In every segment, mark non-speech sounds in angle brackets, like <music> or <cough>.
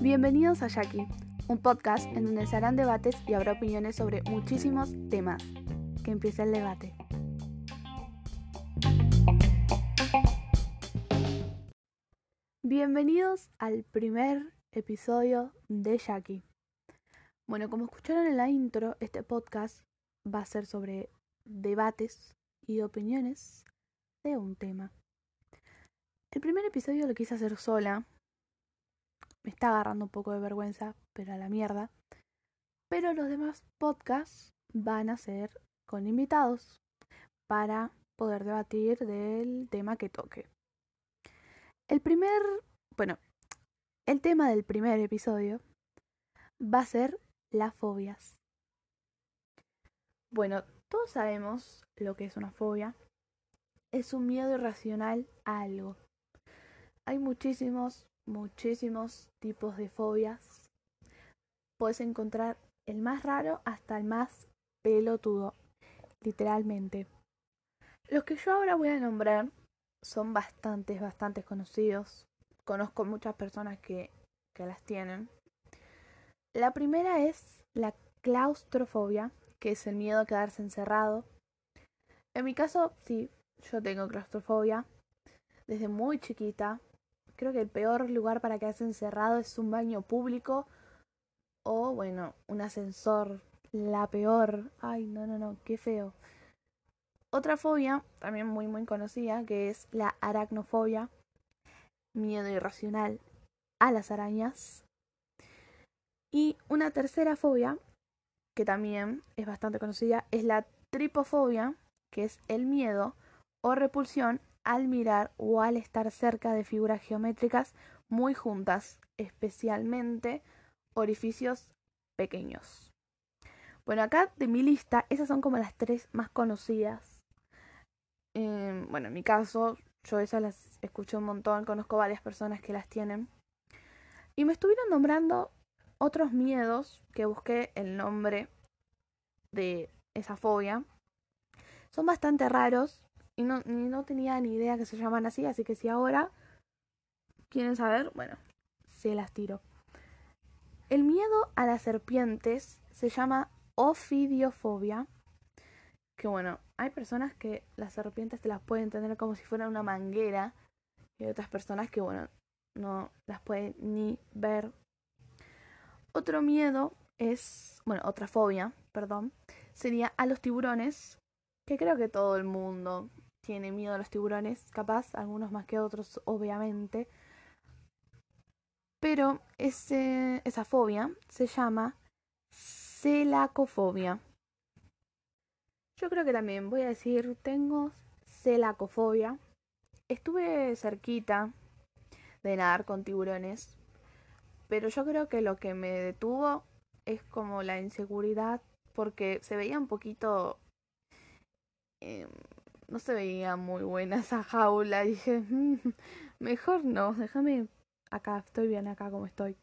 Bienvenidos a Jackie, un podcast en donde se harán debates y habrá opiniones sobre muchísimos temas. Que empiece el debate. Bienvenidos al primer episodio de Jackie. Bueno, como escucharon en la intro, este podcast va a ser sobre debates y opiniones de un tema. El primer episodio lo quise hacer sola. Me está agarrando un poco de vergüenza, pero a la mierda. Pero los demás podcasts van a ser con invitados para poder debatir del tema que toque. El primer, bueno, el tema del primer episodio va a ser las fobias. Bueno, todos sabemos lo que es una fobia. Es un miedo irracional a algo. Hay muchísimos, muchísimos tipos de fobias. Puedes encontrar el más raro hasta el más pelotudo, literalmente. Los que yo ahora voy a nombrar son bastantes, bastantes conocidos. Conozco muchas personas que, que las tienen. La primera es la claustrofobia, que es el miedo a quedarse encerrado. En mi caso, sí, yo tengo claustrofobia desde muy chiquita. Creo que el peor lugar para quedarse encerrado es un baño público o, bueno, un ascensor. La peor. Ay, no, no, no, qué feo. Otra fobia, también muy muy conocida, que es la aracnofobia, miedo irracional a las arañas. Y una tercera fobia, que también es bastante conocida, es la tripofobia, que es el miedo o repulsión al mirar o al estar cerca de figuras geométricas muy juntas, especialmente orificios pequeños. Bueno, acá de mi lista, esas son como las tres más conocidas Em, bueno, en mi caso, yo esas las escuché un montón, conozco varias personas que las tienen. Y me estuvieron nombrando otros miedos que busqué el nombre de esa fobia. Son bastante raros y no, no tenía ni idea que se llaman así, así que si ahora quieren saber, bueno, se las tiro. El miedo a las serpientes se llama ofidiofobia que bueno, hay personas que las serpientes te las pueden tener como si fuera una manguera y hay otras personas que bueno, no las pueden ni ver. Otro miedo es, bueno, otra fobia, perdón, sería a los tiburones, que creo que todo el mundo tiene miedo a los tiburones, capaz, algunos más que otros, obviamente. Pero ese, esa fobia se llama celacofobia. Yo creo que también voy a decir, tengo celacofobia. Estuve cerquita de nadar con tiburones, pero yo creo que lo que me detuvo es como la inseguridad, porque se veía un poquito... Em, no se veía muy buena esa jaula. dije, mm, mejor no, déjame acá, estoy bien acá como estoy.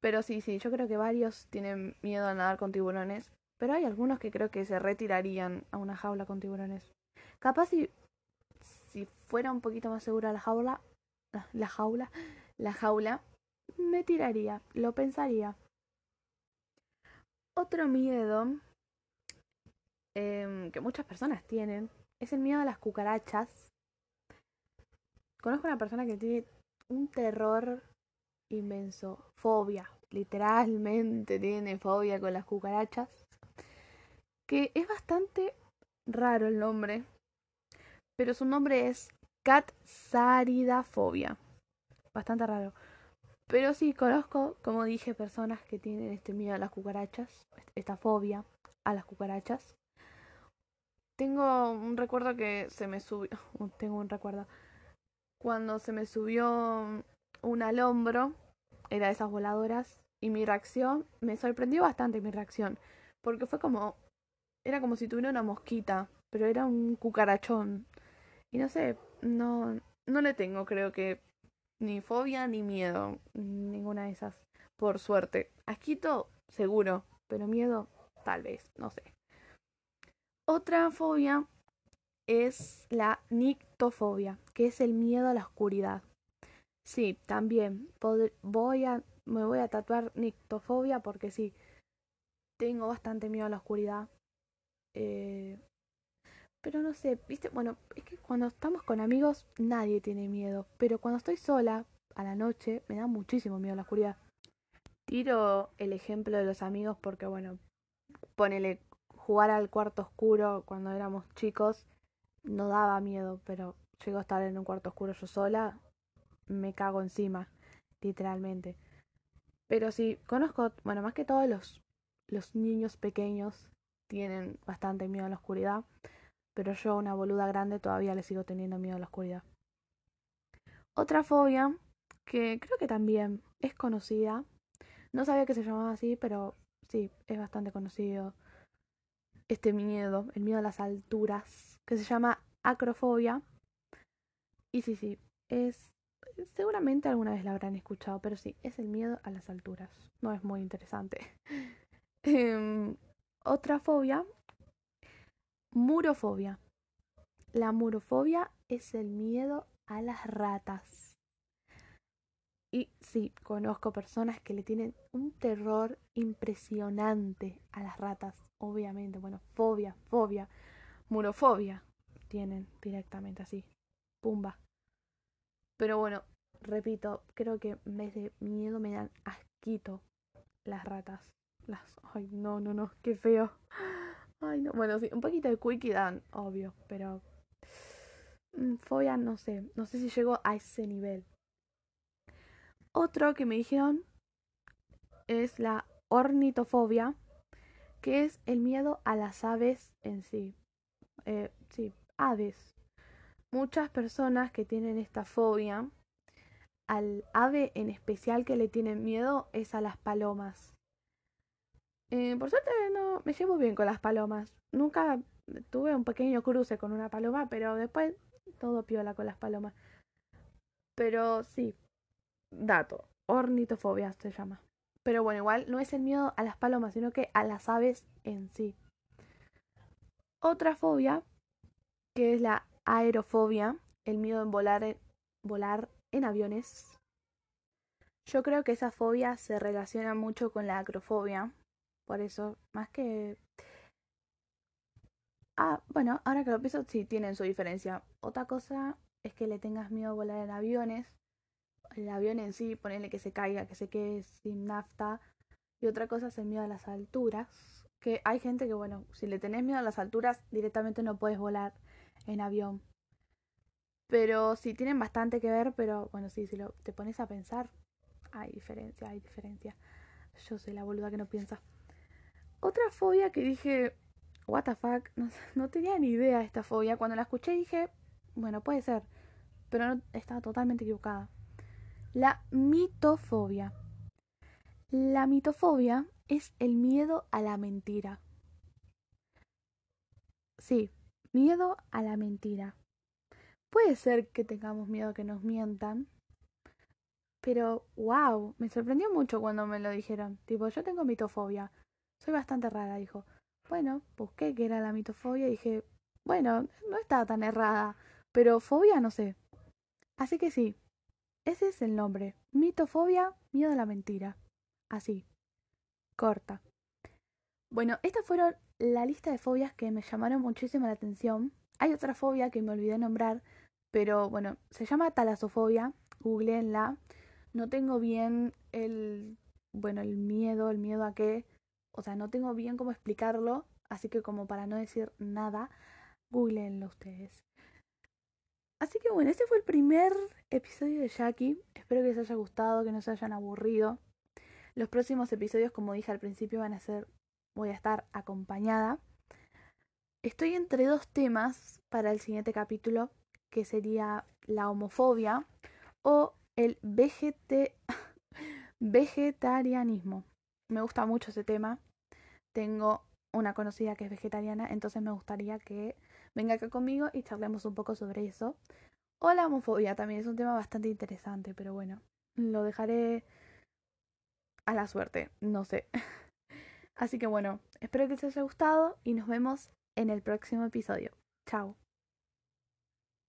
Pero sí, sí, yo creo que varios tienen miedo a nadar con tiburones. Pero hay algunos que creo que se retirarían a una jaula con tiburones. Capaz si, si fuera un poquito más segura la jaula, la jaula, la jaula, me tiraría, lo pensaría. Otro miedo em, que muchas personas tienen es el miedo a las cucarachas. Conozco una persona que tiene un terror inmenso, fobia, literalmente tiene fobia con las cucarachas que es bastante raro el nombre, pero su nombre es Catsaridafobia. Bastante raro. Pero sí, conozco, como dije, personas que tienen este miedo a las cucarachas, esta fobia a las cucarachas. Tengo un recuerdo que se me subió, <laughs> tengo un recuerdo, cuando se me subió un al hombro, era de esas voladoras, y mi reacción, me sorprendió bastante mi reacción, porque fue como era como si tuviera una mosquita, pero era un cucarachón. Y no sé, no, no le tengo, creo que, ni fobia ni miedo, ninguna de esas, por suerte. Asquito, seguro, pero miedo, tal vez, no sé. Otra fobia es la nictofobia, que es el miedo a la oscuridad. Sí, también voy a, me voy a tatuar nictofobia porque sí, tengo bastante miedo a la oscuridad. Eh, pero no sé, viste, bueno, es que cuando estamos con amigos nadie tiene miedo, pero cuando estoy sola a la noche me da muchísimo miedo la oscuridad. Tiro el ejemplo de los amigos porque, bueno, ponele jugar al cuarto oscuro cuando éramos chicos no daba miedo, pero llego a estar en un cuarto oscuro yo sola, me cago encima, literalmente. Pero sí, conozco, bueno, más que todos los, los niños pequeños tienen bastante miedo a la oscuridad, pero yo, una boluda grande, todavía le sigo teniendo miedo a la oscuridad. Otra fobia, que creo que también es conocida, no sabía que se llamaba así, pero sí, es bastante conocido este miedo, el miedo a las alturas, que se llama acrofobia. Y sí, sí, es seguramente alguna vez la habrán escuchado, pero sí, es el miedo a las alturas. No es muy interesante. <laughs> Em, otra fobia, murofobia. La murofobia es el miedo a las ratas. Y sí, conozco personas que le tienen un terror impresionante a las ratas, obviamente. Bueno, fobia, fobia, murofobia tienen directamente así. Pumba. Pero bueno, repito, creo que en vez de miedo me dan asquito las ratas. Las. Ay, no, no, no, qué feo. Ay, no. Bueno, sí, un poquito de quickie dan, obvio, pero. Mm, fobia, no sé. No sé si llego a ese nivel. Otro que me dijeron es la ornitofobia, que es el miedo a las aves en sí. Eh, sí, aves. Muchas personas que tienen esta fobia, al ave en especial que le tienen miedo es a las palomas. Eh, por suerte no me llevo bien con las palomas. Nunca tuve un pequeño cruce con una paloma, pero después todo piola con las palomas. Pero sí, dato, ornitofobia se llama. Pero bueno, igual no es el miedo a las palomas, sino que a las aves en sí. Otra fobia, que es la aerofobia, el miedo en volar en, volar en aviones. Yo creo que esa fobia se relaciona mucho con la acrofobia. Por eso, más que... Ah, bueno, ahora que lo pienso, sí tienen su diferencia. Otra cosa es que le tengas miedo a volar en aviones el avión en sí, ponerle que se caiga, que se quede sin nafta. Y otra cosa es el miedo a las alturas. Que hay gente que, bueno, si le tenés miedo a las alturas, directamente no puedes volar en avión. Pero sí tienen bastante que ver, pero bueno, sí, si lo, te pones a pensar, hay diferencia, hay diferencia. Yo soy la boluda que no piensa. Otra fobia que dije, what the fuck, no, <laughs> no tenía ni idea de esta fobia. Cuando la escuché dije, bueno, puede ser, pero no, estaba totalmente equivocada. La mitofobia. La mitofobia es el miedo a la mentira. Sí, miedo a la mentira. Puede ser que tengamos miedo a que nos mientan, pero wow, me sorprendió mucho cuando me lo dijeron. Tipo, yo tengo mitofobia. Soy bastante rara, dijo. Bueno, busqué qué era la mitofobia y dije, bueno, no estaba tan errada, pero fobia no sé. Así que sí, ese es el nombre. Mitofobia, miedo a la mentira. Así. Corta. Bueno, estas fueron la lista de fobias que me llamaron muchísimo la atención. Hay otra fobia que me olvidé nombrar, pero bueno, se llama talasofobia. Googleenla. No tengo bien el. Bueno, el miedo, el miedo a qué. O sea, no tengo bien cómo explicarlo. Así que, como para no decir nada, googleenlo ustedes. Así que bueno, este fue el primer episodio de Jackie. Espero que les haya gustado, que no se hayan aburrido. Los próximos episodios, como dije al principio, van a ser, voy a estar acompañada. Estoy entre dos temas para el siguiente capítulo, que sería la homofobia o el <laughs> vegetarianismo. Me gusta mucho ese tema. Tengo una conocida que es vegetariana, entonces me gustaría que venga acá conmigo y charlemos un poco sobre eso. O la homofobia también es un tema bastante interesante, pero bueno, lo dejaré a la suerte, no sé. <laughs> Así que bueno, espero que les haya gustado y nos vemos en el próximo episodio. Chao.